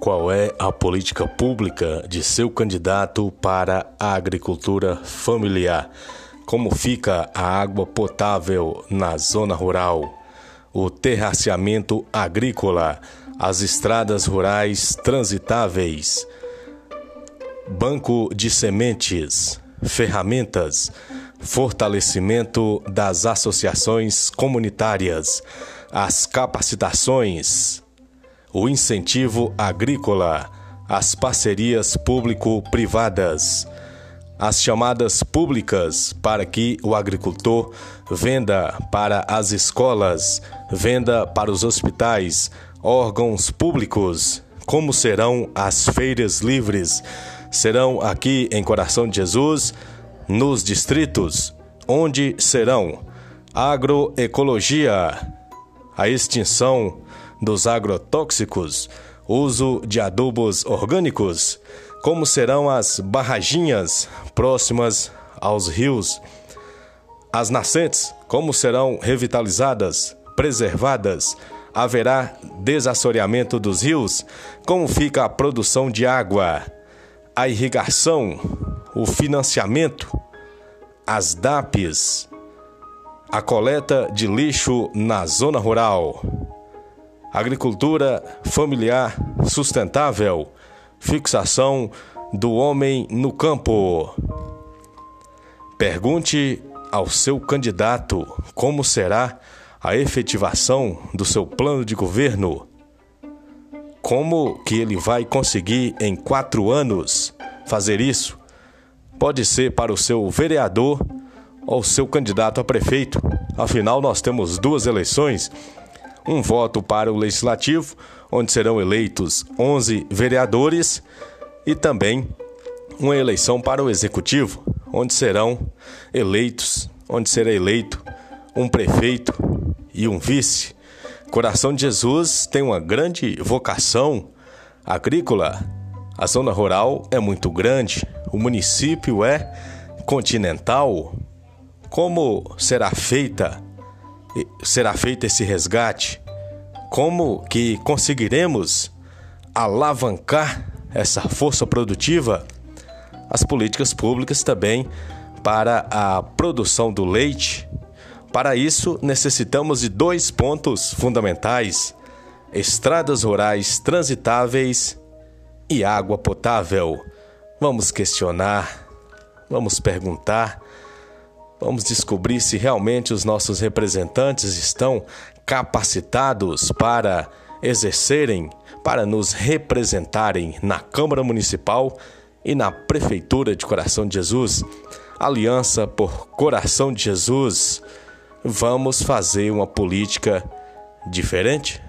Qual é a política pública de seu candidato para a agricultura familiar? Como fica a água potável na zona rural? O terraceamento agrícola, as estradas rurais transitáveis, banco de sementes, ferramentas, fortalecimento das associações comunitárias, as capacitações o incentivo agrícola, as parcerias público-privadas, as chamadas públicas para que o agricultor venda para as escolas, venda para os hospitais, órgãos públicos. Como serão as feiras livres? Serão aqui em Coração de Jesus, nos distritos, onde serão agroecologia, a extinção dos agrotóxicos, uso de adubos orgânicos, como serão as barraginhas próximas aos rios, as nascentes, como serão revitalizadas, preservadas, haverá desassoreamento dos rios, como fica a produção de água, a irrigação, o financiamento, as DAPs, a coleta de lixo na zona rural agricultura familiar sustentável, fixação do homem no campo. Pergunte ao seu candidato como será a efetivação do seu plano de governo. Como que ele vai conseguir em quatro anos fazer isso? Pode ser para o seu vereador ou seu candidato a prefeito. Afinal, nós temos duas eleições um voto para o Legislativo, onde serão eleitos 11 vereadores, e também uma eleição para o Executivo, onde serão eleitos, onde será eleito um prefeito e um vice. Coração de Jesus tem uma grande vocação agrícola. A zona rural é muito grande, o município é continental. Como será feita será feito esse resgate? Como que conseguiremos alavancar essa força produtiva? As políticas públicas também para a produção do leite. Para isso, necessitamos de dois pontos fundamentais: estradas rurais transitáveis e água potável. Vamos questionar, vamos perguntar Vamos descobrir se realmente os nossos representantes estão capacitados para exercerem, para nos representarem na Câmara Municipal e na Prefeitura de Coração de Jesus. Aliança por Coração de Jesus. Vamos fazer uma política diferente?